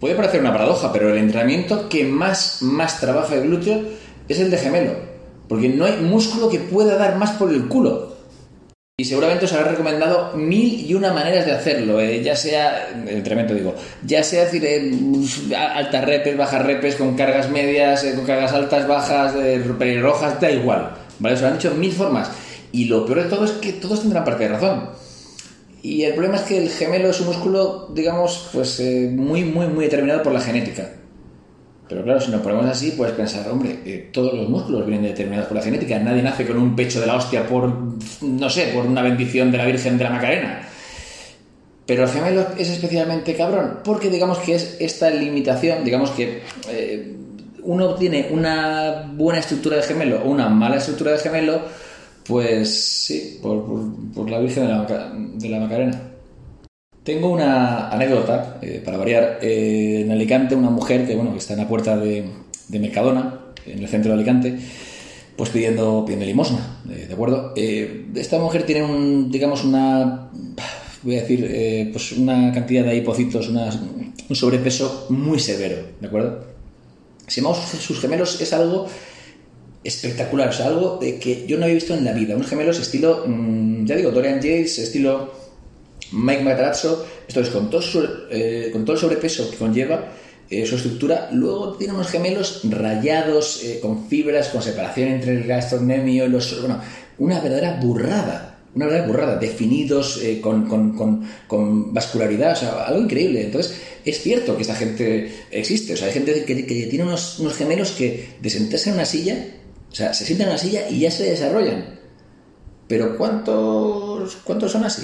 Puede parecer una paradoja, pero el entrenamiento que más, más trabaja el glúteo es el de gemelo. Porque no hay músculo que pueda dar más por el culo. Y seguramente os habrá recomendado mil y una maneras de hacerlo, eh, ya sea, entrenamiento digo, ya sea decir, eh, altas repes, bajas repes, con cargas medias, eh, con cargas altas, bajas, rojas, da igual, ¿vale? Lo han hecho mil formas. Y lo peor de todo es que todos tendrán parte de razón. Y el problema es que el gemelo es un músculo, digamos, pues muy, muy, muy determinado por la genética. Pero claro, si nos ponemos así, puedes pensar, hombre, eh, todos los músculos vienen determinados por la genética. Nadie nace con un pecho de la hostia por, no sé, por una bendición de la Virgen de la Macarena. Pero el gemelo es especialmente cabrón, porque digamos que es esta limitación, digamos que eh, uno tiene una buena estructura de gemelo o una mala estructura de gemelo, pues sí, por, la Virgen de la, de la Macarena. Tengo una anécdota, eh, para variar. Eh, en Alicante, una mujer que, bueno, está en la puerta de, Mercadona, en el centro de Alicante, pues pidiendo, pidiendo limosna, eh, ¿de acuerdo? esta mujer tiene, un, digamos, una, voy a decir, pues una cantidad de hipocitos, un sobrepeso muy severo, ¿de acuerdo? Si vamos sus gemelos es algo espectacular, o sea, algo de que yo no había visto en la vida. Unos gemelos estilo, mm, ya digo, Dorian Yates, estilo Mike Matarazzo, esto es con todo, eh, con todo el sobrepeso que conlleva eh, su estructura, luego tiene unos gemelos rayados, eh, con fibras, con separación entre el gastrocnemio y los... Bueno, una verdadera burrada, una verdadera burrada, definidos con, con, vascularidad, o sea, algo increíble. Entonces, es cierto que esta gente existe, o sea, hay gente que, tiene unos, unos, gemelos que de sentarse en una silla, o sea, se sientan en una silla y ya se desarrollan. Pero ¿cuántos, cuántos son así?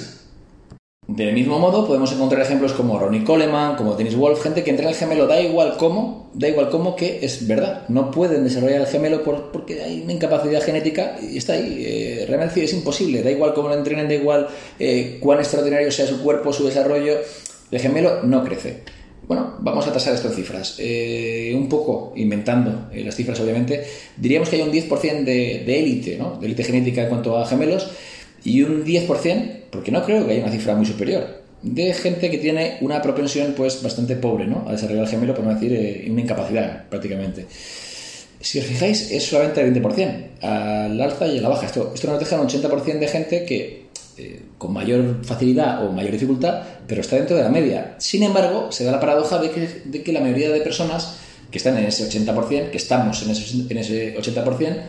Del mismo modo, podemos encontrar ejemplos como Ronnie Coleman, como Dennis Wolf, gente que entrena el gemelo, da igual cómo, da igual cómo que es verdad. No pueden desarrollar el gemelo por, porque hay una incapacidad genética y está ahí. Eh, es imposible, da igual cómo lo entrenen, da igual eh, cuán extraordinario sea su cuerpo, su desarrollo, el gemelo no crece. Bueno, vamos a tasar esto en cifras. Eh, un poco inventando las cifras, obviamente, diríamos que hay un 10% de élite, ¿no? de élite genética en cuanto a gemelos y un 10%, porque no creo que haya una cifra muy superior, de gente que tiene una propensión pues bastante pobre ¿no? a desarrollar el gemelo, por no decir eh, una incapacidad prácticamente. Si os fijáis, es solamente el 20%, al alza y a la baja. Esto, esto nos deja un 80% de gente que eh, con mayor facilidad o mayor dificultad, pero está dentro de la media. Sin embargo, se da la paradoja de que, la mayoría de personas que están en ese 80%, que estamos en ese, en ese 80%,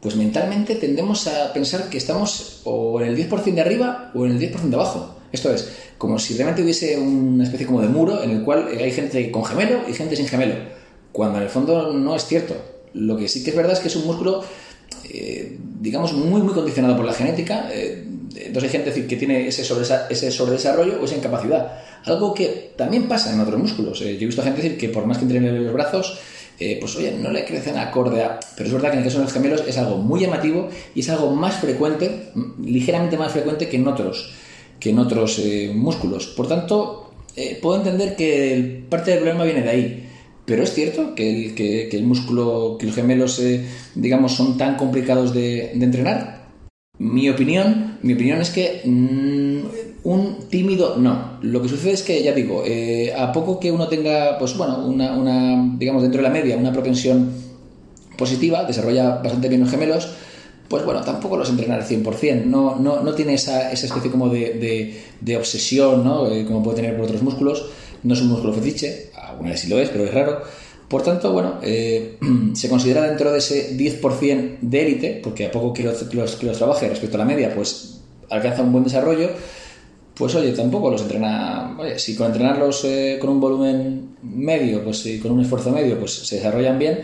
pues mentalmente tendemos a pensar que estamos o en el 10% de arriba o en el 10% de abajo. Esto es, como si realmente hubiese una especie como de muro en el cual hay gente con gemelo y gente sin gemelo, cuando en el fondo no es cierto. Lo que sí que es verdad es que es un músculo, eh, digamos, muy, muy condicionado por la genética. Eh, entonces hay gente que tiene ese, ese sobredesarrollo o esa incapacidad. Algo que también pasa en otros músculos. Eh, yo he visto gente decir que por más que entrenen los brazos, eh, pues oye, no le crecen acorde a... Pero es verdad que en el caso de los gemelos es algo muy llamativo y es algo más frecuente, ligeramente más frecuente que en otros, que en otros eh, músculos. Por tanto, puedo entender que parte del problema viene de ahí. Pero es cierto que el, que, el músculo, que los gemelos, digamos, son tan complicados de entrenar. Mi opinión, mi opinión es que mm, un tímido no. Lo que sucede es que, ya digo, eh, a poco que uno tenga, pues bueno, una, digamos, dentro de la media, una propensión positiva, desarrolla bastante bien los gemelos, pues bueno, tampoco los entrena al 100%, no, no, no tiene esa, esa especie como de, de, obsesión, ¿no? Eh, como puede tener por otros músculos, no es un músculo fetiche, alguna vez sí lo es, pero es raro, por tanto, bueno, eh, se considera dentro de ese 10% de élite, porque a poco que los, que los, trabaje respecto a la media, pues alcanza un buen desarrollo, pues oye, tampoco los entrena. Oye, si con entrenarlos eh, con un volumen medio, pues con un esfuerzo medio, pues se desarrollan bien,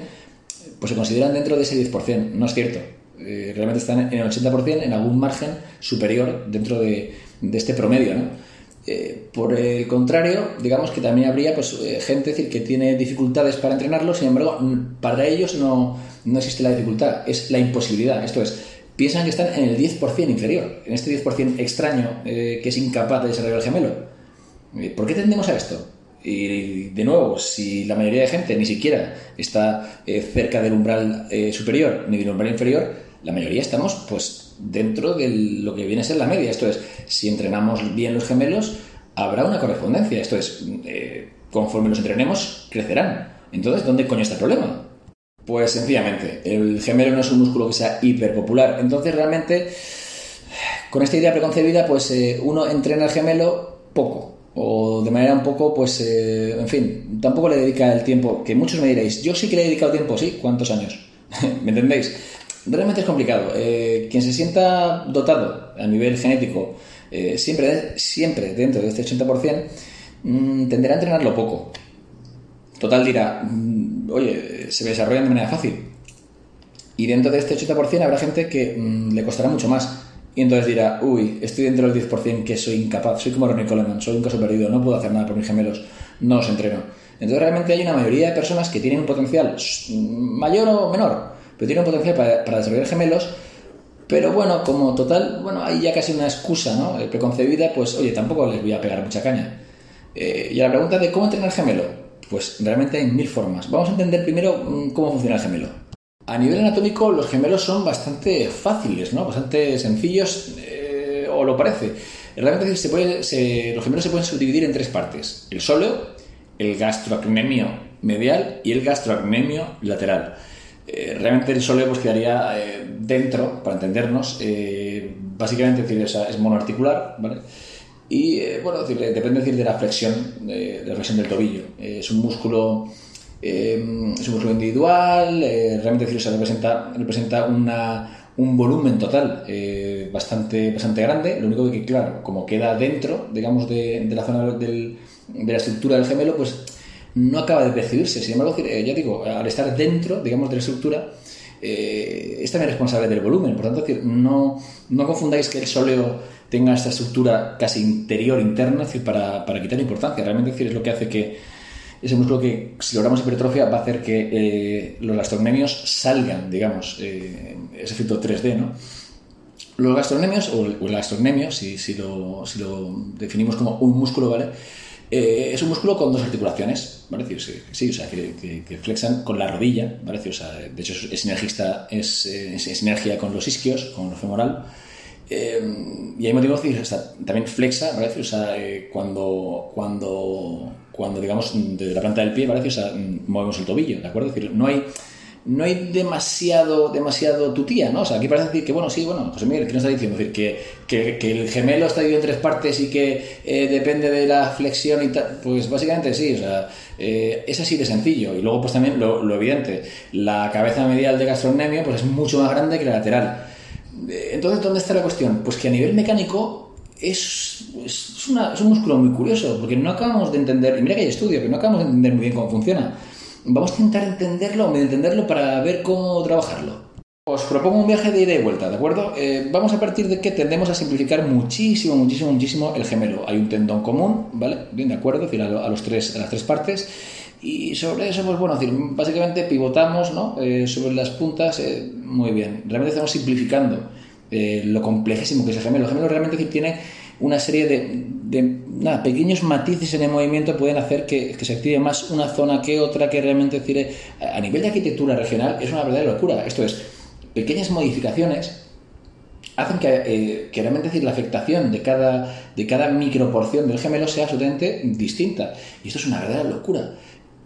pues se consideran dentro de ese 10%. No es cierto. Eh, realmente están en el 80%, en algún margen superior dentro de, de este promedio, ¿no? Eh, por el contrario, digamos que también habría pues, eh, gente decir, que tiene dificultades para entrenarlo, sin embargo, para ellos no, no, existe la dificultad, es la imposibilidad. Esto es, piensan que están en el 10% inferior, en este 10% extraño eh, que es incapaz de desarrollar el gemelo. ¿Por qué tendemos a esto? Y de nuevo, si la mayoría de gente ni siquiera está cerca del umbral superior ni del umbral inferior, la mayoría estamos pues dentro de lo que viene a ser la media. Esto es, si entrenamos bien los gemelos, habrá una correspondencia. Esto es, eh, conforme los entrenemos, crecerán. Entonces, ¿dónde coño está el problema? Pues sencillamente, el gemelo no es un músculo que sea hiperpopular. Entonces, realmente, con esta idea preconcebida, pues eh, uno entrena el gemelo poco. O de manera un poco, pues, eh, en fin, tampoco le dedica el tiempo. Que muchos me diréis, yo sí que le he dedicado tiempo, sí, ¿cuántos años? ¿Me entendéis? Realmente es complicado. Eh, quien se sienta dotado a nivel genético, siempre, siempre dentro de este 80%, mm, tenderá a entrenarlo poco. Total dirá, mm, oye, se desarrollan de manera fácil. Y dentro de este 80% habrá gente que mm, le costará mucho más. Y entonces dirá, uy, estoy dentro del 10% que soy incapaz, soy como Ronnie Coleman, soy un caso perdido, no puedo hacer nada por mis gemelos, no os entreno. Entonces realmente hay una mayoría de personas que tienen un potencial mayor o menor, pero tienen un potencial para, desarrollar gemelos, pero bueno, como total, bueno, hay ya casi una excusa, ¿no? Eh, preconcebida, pues oye, tampoco les voy a pegar mucha caña. Eh, y a la pregunta de cómo entrenar gemelo, pues realmente hay mil formas. Vamos a entender primero mm, cómo funciona el gemelo. A nivel anatómico, los gemelos son bastante fáciles, ¿no? Bastante sencillos, eh, o lo parece. Realmente se puede, los gemelos se pueden subdividir en tres partes: el sóleo, el gastroacnemio medial y el gastroacnemio lateral. Eh, realmente el sóleo pues, quedaría eh, dentro, para entendernos, básicamente decir, es monoarticular, ¿vale? Y eh, bueno, depende decir, de la flexión, de, la flexión del tobillo. Eh, es un músculo eh, es un músculo individual, realmente decir, representa, representa una, un volumen total bastante, bastante grande. Lo único que, claro, como queda dentro, digamos, de, de la zona del, de la estructura del gemelo, pues no acaba de percibirse. Sin embargo, ya digo, al estar dentro, digamos, de la estructura, es también responsable del volumen. Por tanto, no, no confundáis que el sóleo tenga esta estructura casi interior, interna, para, para quitar importancia. Realmente decir, es lo que hace que ese músculo que, si logramos hipertrofia, va a hacer que eh, los gastrocnemios salgan, digamos, eh, ese efecto 3D, ¿no? Los gastrocnemios, o el, gastrocnemio, si, si, lo, si, lo, definimos como un músculo, ¿vale? Eh, es un músculo con dos articulaciones, ¿vale? Sí, o sea, que, flexan con la rodilla, ¿vale? O de hecho es energista, es, es, energía con los isquios, con lo femoral, eh, y hay motivos que también flexa, ¿vale? O sea, eh, cuando, cuando, cuando, digamos, desde la planta del pie. O sea, movemos el tobillo, ¿de acuerdo? No hay, no hay demasiado, demasiado tutía, ¿no? O sea, aquí parece decir que, bueno, sí, bueno, José Miguel, ¿qué nos está diciendo? Es decir, que, que, el gemelo está dividido en tres partes y que eh, depende de la flexión y tal. Pues básicamente sí, o sea, es así de sencillo. Y luego, pues también lo, lo evidente, la cabeza medial de gastrocnemio pues es mucho más grande que la lateral. Entonces, ¿dónde está la cuestión? Pues que a nivel mecánico es, es, un músculo muy curioso, porque no acabamos de entender, y mira que hay estudio, que no acabamos de entender muy bien cómo funciona. Vamos a intentar entenderlo, o entenderlo para ver cómo trabajarlo. Os propongo un viaje de ida y vuelta, ¿de acuerdo? Eh, vamos a partir de que tendemos a simplificar muchísimo, muchísimo, muchísimo el gemelo. Hay un tendón común, ¿vale? Bien, de acuerdo, decir, a, los tres, a las tres partes. Y sobre eso, pues bueno, decir, básicamente pivotamos ¿no? Eh, sobre las puntas eh, muy bien. Realmente estamos simplificando lo complejísimo que es el gemelo. El gemelo realmente tiene una serie de, pequeños matices en el movimiento pueden hacer que, se active más una zona que otra, que realmente decir, a nivel de arquitectura regional es una verdadera locura. Esto es, pequeñas modificaciones hacen que, que, realmente decir, la afectación de cada, de cada microporción del gemelo sea absolutamente distinta. Y esto es una verdadera locura.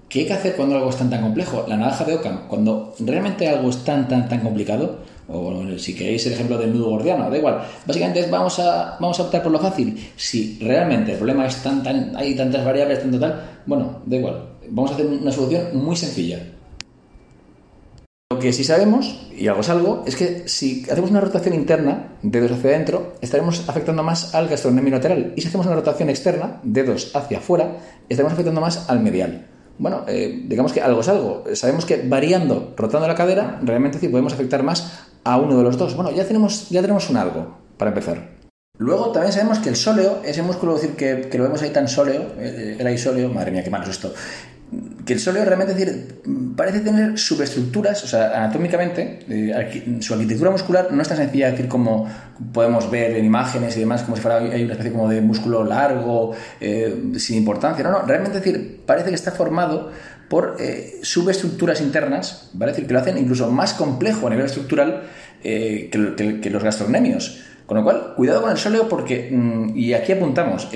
¿Qué hay que hacer cuando algo es tan tan complejo? La naranja de Ockham, cuando realmente algo es tan tan tan complicado, o si queréis el ejemplo del nudo gordiano, da igual. Básicamente vamos a, vamos a optar por lo fácil. Si realmente el problema es tan, tan, hay tantas variables, tanto tal, bueno, da igual. Vamos a hacer una solución muy sencilla. Lo que sí sabemos, y algo es algo, es que si hacemos una rotación interna, dedos hacia adentro, estaremos afectando más al gastrocnemio lateral. Y si hacemos una rotación externa, dedos hacia afuera, estaremos afectando más al medial bueno, eh, digamos que algo es algo. Sabemos que variando, rotando la cadera, realmente sí podemos afectar más a uno de los dos. Bueno, ya tenemos, ya tenemos un algo para empezar. Luego también sabemos que el sóleo, ese músculo decir, que, que lo vemos ahí tan sóleo, eh, el aisóleo, madre mía, qué malo es esto, que el sóleo realmente decir, parece tener subestructuras, o sea, anatómicamente, eh, su arquitectura muscular no es tan sencilla de decir como podemos ver en imágenes y demás, como si fuera hay una especie como de músculo largo, eh, sin importancia. No, no, realmente decir, parece que está formado por eh, subestructuras internas, ¿vale? decir, que lo hacen incluso más complejo a nivel estructural que, que, los gastrocnemios. Con lo cual, cuidado con el sóleo porque, mm, y aquí apuntamos,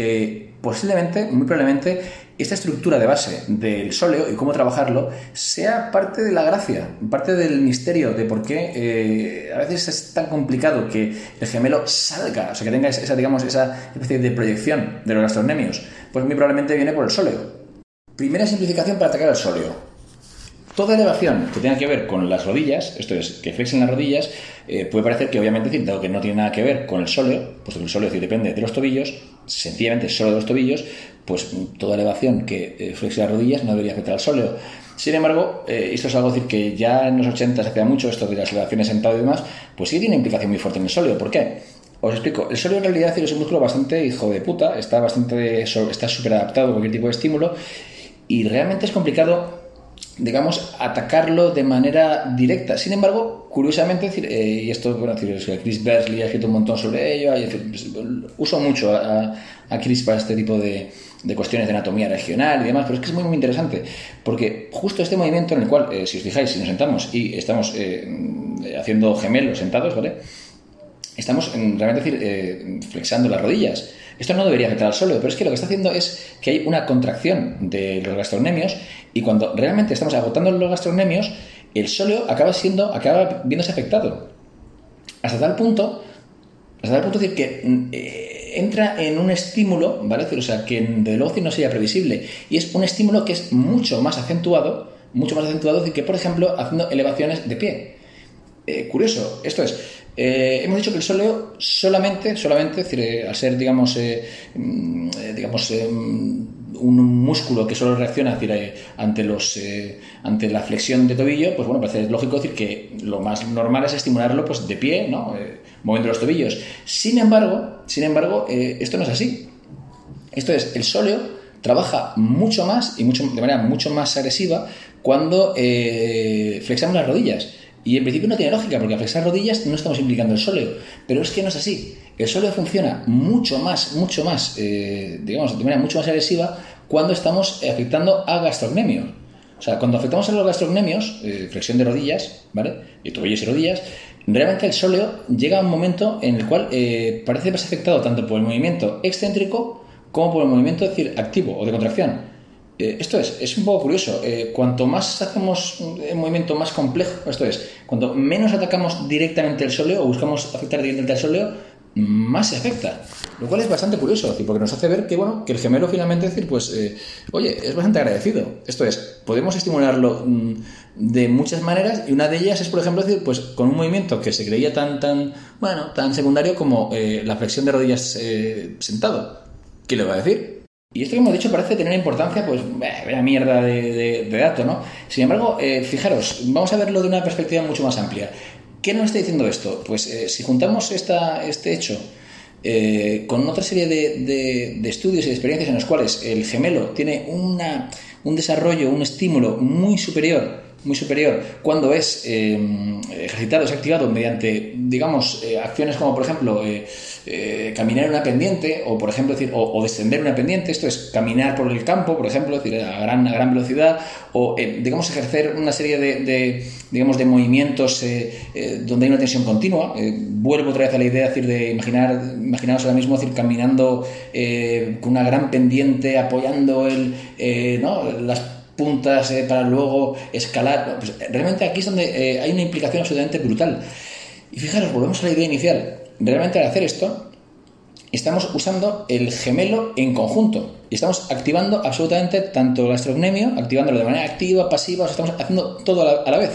posiblemente, muy probablemente, esta estructura de base del sóleo y cómo trabajarlo sea parte de la gracia, parte del misterio de por qué eh, a veces es tan complicado que el gemelo salga, o sea, que tenga esa, digamos, esa especie de proyección de los gastrocnemios. Pues muy probablemente viene por el sóleo. Primera simplificación para atacar el sóleo. Toda elevación que tenga que ver con las rodillas, esto es, que flexen las rodillas, eh, puede parecer que obviamente, dado que no tiene nada que ver con el sóleo, puesto que el sóleo depende de los tobillos, sencillamente solo de los tobillos, pues toda elevación que eh, flexe las rodillas no debería afectar al sóleo. Sin embargo, eh, esto es algo que ya en los 80 se hacía mucho, esto de las elevaciones sentado y demás, pues sí tiene implicación muy fuerte en el sóleo. ¿Por qué? Os explico. El sóleo en realidad es un músculo bastante hijo de puta, está bastante está súper adaptado a cualquier tipo de estímulo y realmente es complicado digamos, atacarlo de manera directa. Sin embargo, curiosamente, eh, y esto, bueno, Chris Bersley ha escrito un montón sobre ello, pues, uso mucho a, Chris para este tipo de, cuestiones de anatomía regional y demás, pero es que es muy, muy interesante, porque justo este movimiento en el cual, eh, si os fijáis, si nos sentamos y estamos eh, haciendo gemelos sentados, ¿vale? Estamos realmente decir, flexando las rodillas. Esto no debería afectar al sóleo, pero es que lo que está haciendo es que hay una contracción de los gastrocnemios y cuando realmente estamos agotando los gastrocnemios, el sóleo acaba siendo, acaba viéndose afectado. Hasta tal punto, hasta tal punto decir que mm, eh, entra en un estímulo, ¿vale? O sea, que de luego no sería previsible. Y es un estímulo que es mucho más acentuado, mucho más acentuado que, por ejemplo, haciendo elevaciones de pie. Eh, curioso, esto es, eh, hemos dicho que el sóleo solamente, solamente, decir, eh, al ser, digamos, eh, mm, digamos un músculo que solo reacciona ante, los, ante la flexión de tobillo, pues bueno, parece lógico decir que lo más normal es estimularlo pues, de pie, ¿no? moviendo los tobillos. Sin embargo, sin embargo esto no es así. Esto es, el sóleo trabaja mucho más y mucho, de manera mucho más agresiva cuando flexamos las rodillas. Y en principio no tiene lógica, porque al flexar rodillas no estamos implicando el sóleo. Pero es que no es así. El sóleo funciona mucho más, mucho más, eh, digamos, de manera mucho más agresiva cuando estamos afectando a gastrocnemios. O sea, cuando afectamos a los gastrocnemios, eh, flexión de rodillas, ¿vale? Y tobillos y rodillas, realmente el sóleo llega a un momento en el cual eh, parece más afectado tanto por el movimiento excéntrico como por el movimiento, decir, activo o de contracción. Eh, esto es, es un poco curioso. Eh, cuanto más hacemos un movimiento más complejo, esto es, cuanto menos atacamos directamente el sóleo o buscamos afectar directamente al sóleo, más se afecta. Lo cual es bastante curioso, porque nos hace ver que, bueno, que el gemelo finalmente, decir, pues, eh, oye, es bastante agradecido. Esto es, podemos estimularlo mm, de muchas maneras y una de ellas es, por ejemplo, decir, pues, con un movimiento que se creía tan, tan, bueno, tan secundario como la flexión de rodillas sentado. ¿Qué le va a decir? Y esto que hemos dicho parece tener importancia, pues, una mierda de, dato, ¿no? Sin embargo, eh, fijaros, vamos a verlo de una perspectiva mucho más amplia. ¿Qué nos está diciendo esto? Pues eh, si juntamos este hecho eh, con otra serie de, de, estudios y de experiencias en los cuales el gemelo tiene una, un desarrollo, un estímulo muy superior muy superior cuando es eh, ejercitado, es activado mediante, digamos, eh, acciones como, por ejemplo, eh, caminar en una pendiente o, por ejemplo, decir, o, descender una pendiente, esto es caminar por el campo, por ejemplo, decir, a gran, a gran velocidad, o, digamos, ejercer una serie de, digamos, de movimientos donde hay una tensión continua. vuelvo otra vez a la idea decir, de imaginar, imaginaos ahora mismo decir, caminando con una gran pendiente, apoyando el, ¿no? las puntas eh, para luego escalar. Pues, realmente aquí es donde eh, hay una implicación absolutamente brutal. Y fijaros, volvemos a la idea inicial. Realmente al hacer esto, estamos usando el gemelo en conjunto. Y estamos activando absolutamente tanto el gastrocnemio, activándolo de manera activa, pasiva, estamos haciendo todo a la, vez.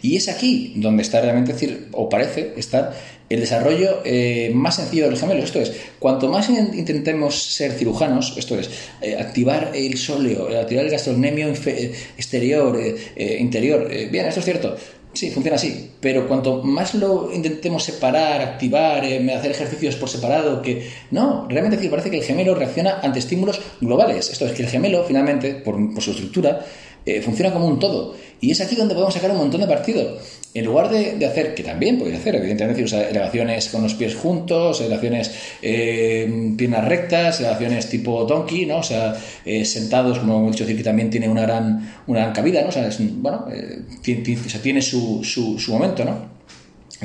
Y es aquí donde está realmente, decir, o parece estar el desarrollo eh, más sencillo del gemelo. Esto es, cuanto más intentemos ser cirujanos, esto es, eh, activar el sóleo, activar el gastrocnemio exterior, eh, interior, bien, esto es cierto, Sí, funciona así. Pero cuanto más lo intentemos separar, activar, hacer ejercicios por separado, que. No, realmente parece que el gemelo reacciona ante estímulos globales. Esto es que el gemelo, finalmente, por, por su estructura, funciona como un todo. Y es aquí donde podemos sacar un montón de partido. En lugar de, hacer, que también podéis hacer, evidentemente, usar elevaciones con los pies juntos, elevaciones eh, piernas rectas, elevaciones tipo donkey, ¿no? O sea, eh, sentados, como hemos dicho, que también tiene una gran, una gran cabida, ¿no? O sea, bueno, eh, tiene, tiene su, su, su, momento, ¿no?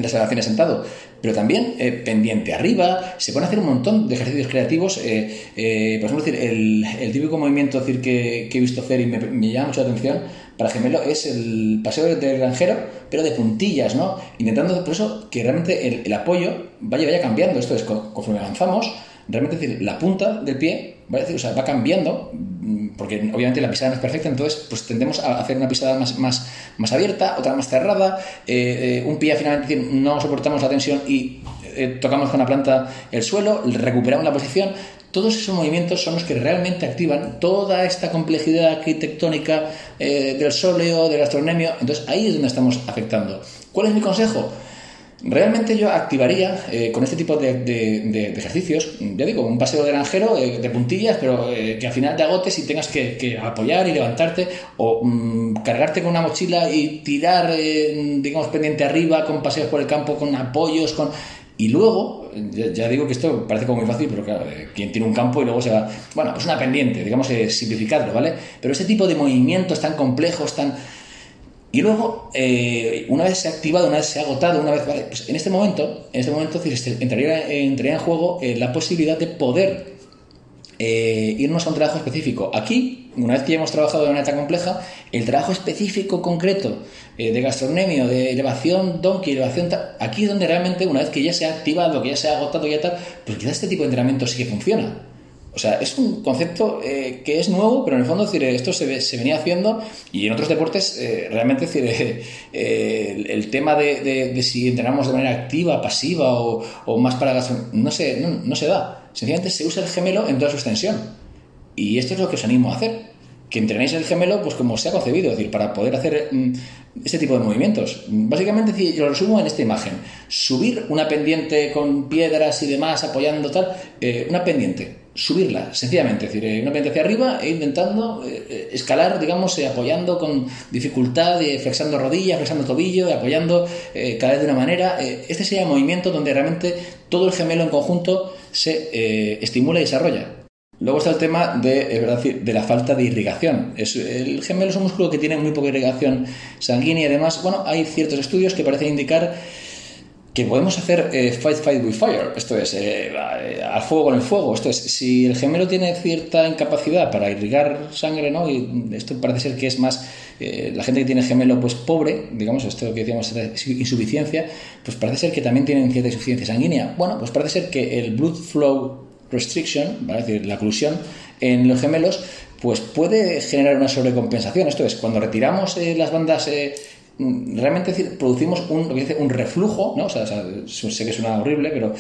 Las elevaciones sentado, pero también eh, pendiente arriba, se pueden hacer un montón de ejercicios creativos. Eh, eh, por ejemplo, el, el, típico movimiento decir, que, he visto hacer y me, me, llama mucho la atención para gemelo es el paseo del granjero, pero de puntillas, ¿no? Intentando por eso que realmente el, el apoyo vaya, vaya cambiando. Esto es, conforme avanzamos, realmente decir, la punta del pie ¿vale? o sea, va cambiando, porque obviamente la pisada no es perfecta, entonces pues tendemos a hacer una pisada más, más, más abierta, otra más cerrada, eh, eh, un pie finalmente no soportamos la tensión y eh, tocamos con la planta el suelo, recuperamos la posición. Todos esos movimientos son los que realmente activan toda esta complejidad arquitectónica del sóleo, del astronemio. Entonces ahí es donde estamos afectando. ¿Cuál es mi consejo? Realmente yo activaría eh, con este tipo de, de, ejercicios, ya digo, un paseo de granjero de, puntillas, pero eh, que al final te agotes y tengas que, apoyar y levantarte, o mmm, cargarte con una mochila y tirar, eh, digamos, pendiente arriba, con paseos por el campo, con apoyos, con... Y luego, ya, ya, digo que esto parece como muy fácil, pero claro, quien tiene un campo y luego se va... Bueno, pues una pendiente, digamos, simplificarlo, ¿vale? Pero ese tipo de movimientos tan complejos, tan y luego, eh, una vez se ha activado, una vez se ha agotado, una vez, vale, pues en este momento, en este momento entraría, entraría en juego eh, la posibilidad de poder eh, irnos a un trabajo específico. Aquí, una vez que ya hemos trabajado de manera tan compleja, el trabajo específico concreto eh, de gastronomía, de elevación donkey, elevación aquí es donde realmente, una vez que ya se ha activado, que ya se ha agotado, ya tal, pues quizás este tipo de entrenamiento sí que funciona. O sea, es un concepto eh, que es nuevo, pero en el fondo esto se, venía haciendo y en otros deportes eh, realmente decir, eh, el, tema de, si entrenamos de manera activa, pasiva o, más para no se, no, se da. Sencillamente se usa el gemelo en toda su extensión. Y esto es lo que os animo a hacer. Que entrenéis el gemelo pues como se ha concebido, es decir, para poder hacer mm, este tipo de movimientos. Básicamente, yo lo resumo en esta imagen. Subir una pendiente con piedras y demás apoyando tal, una pendiente subirla, sencillamente, es decir, eh, una pendiente hacia arriba e intentando eh, escalar, digamos, eh, apoyando con dificultad, eh, flexando rodillas, flexando tobillo, apoyando eh, cada vez de una manera. este sería el movimiento donde realmente todo el gemelo en conjunto se estimula y desarrolla. Luego está el tema de, ¿verdad? de la falta de irrigación. El gemelo es un músculo que tiene muy poca irrigación sanguínea y además, bueno, hay ciertos estudios que parecen indicar que podemos hacer eh, fight fight with fire, esto es, eh, al fuego con el fuego, esto es, si el gemelo tiene cierta incapacidad para irrigar sangre, ¿no? Y esto parece ser que es más, eh, la gente que tiene gemelo pues pobre, digamos, esto que decíamos, insuficiencia, pues parece ser que también tienen cierta insuficiencia sanguínea. Bueno, pues parece ser que el blood flow restriction, ¿vale? es decir, la oclusión en los gemelos, pues puede generar una sobrecompensación, esto es, cuando retiramos las bandas realmente producimos un, lo que dice, un reflujo, ¿no? O sea, sé que suena horrible, pero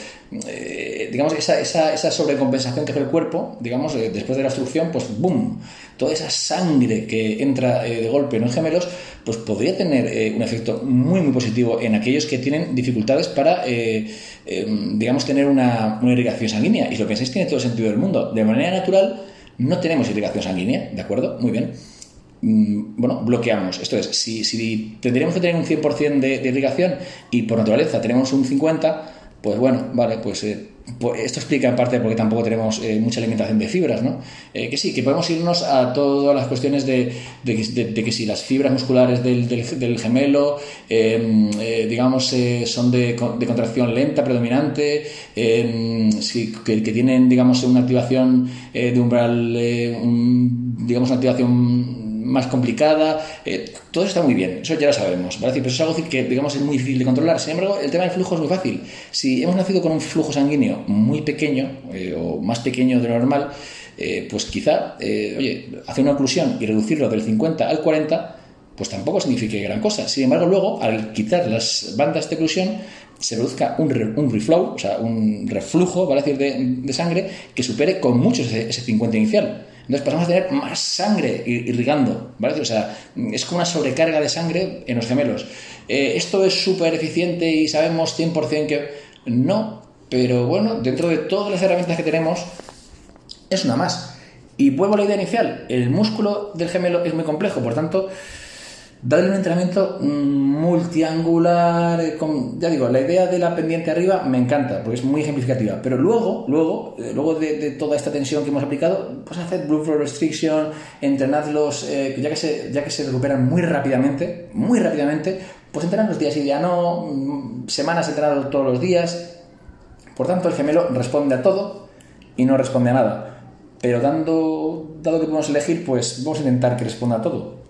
eh, digamos esa, esa, esa, sobrecompensación que hace el cuerpo, digamos, eh, después de la obstrucción, pues ¡boom! Toda esa sangre que entra eh, de golpe en los gemelos, pues podría tener un efecto muy, muy positivo en aquellos que tienen dificultades para, eh, digamos, tener una, una irrigación sanguínea. Y si lo pensáis, tiene todo el sentido del mundo. De manera natural, no tenemos irrigación sanguínea, ¿de acuerdo? Muy bien. Mm, bueno, bloqueamos. Esto es, si, si tendríamos que tener un 100% de, de, irrigación y por naturaleza tenemos un 50%, pues bueno, vale, pues, eh, pues esto explica en parte porque tampoco tenemos eh, mucha alimentación de fibras, ¿no? Eh, que sí, que podemos irnos a todas las cuestiones de, de, de que si las fibras musculares del, del, del gemelo, em, digamos, son de, contracción lenta, predominante, em, si, que, tienen, digamos, una activación de umbral, digamos, una activación más complicada, eh, todo está muy bien, eso ya lo sabemos, ¿vale? Pero eso es algo que, digamos, es muy difícil de controlar. Sin embargo, el tema del flujo es muy fácil. Si hemos nacido con un flujo sanguíneo muy pequeño eh, o más pequeño de lo normal, eh, pues quizá, eh, oye, hacer una oclusión y reducirlo del 50 al 40, pues tampoco signifique gran cosa. Sin embargo, luego, al quitar las bandas de oclusión, se produzca un, re, un reflow, o sea, un reflujo, ¿vale? decir, de, de, sangre que supere con mucho ese, ese 50 inicial. Entonces pasamos a tener más sangre irrigando, ¿vale? O sea, es como una sobrecarga de sangre en los gemelos. Eh, ¿Esto es súper eficiente y sabemos 100% que no? Pero bueno, dentro de todas las herramientas que tenemos, es una más. Y vuelvo a la idea inicial, el músculo del gemelo es muy complejo, por tanto, Dadle un entrenamiento multiangular, eh, con, ya digo, la idea de la pendiente arriba me encanta, porque es muy ejemplificativa, pero luego, luego, eh, luego de, toda esta tensión que hemos aplicado, pues haced blue flow restriction, entrenadlos, eh, ya, que se, ya que se recuperan muy rápidamente, muy rápidamente, pues entrenan los días y ya no, mm, semanas entrenados todos los días, por tanto el gemelo responde a todo y no responde a nada. Pero dando, dado que podemos elegir, pues vamos a intentar que responda a todo.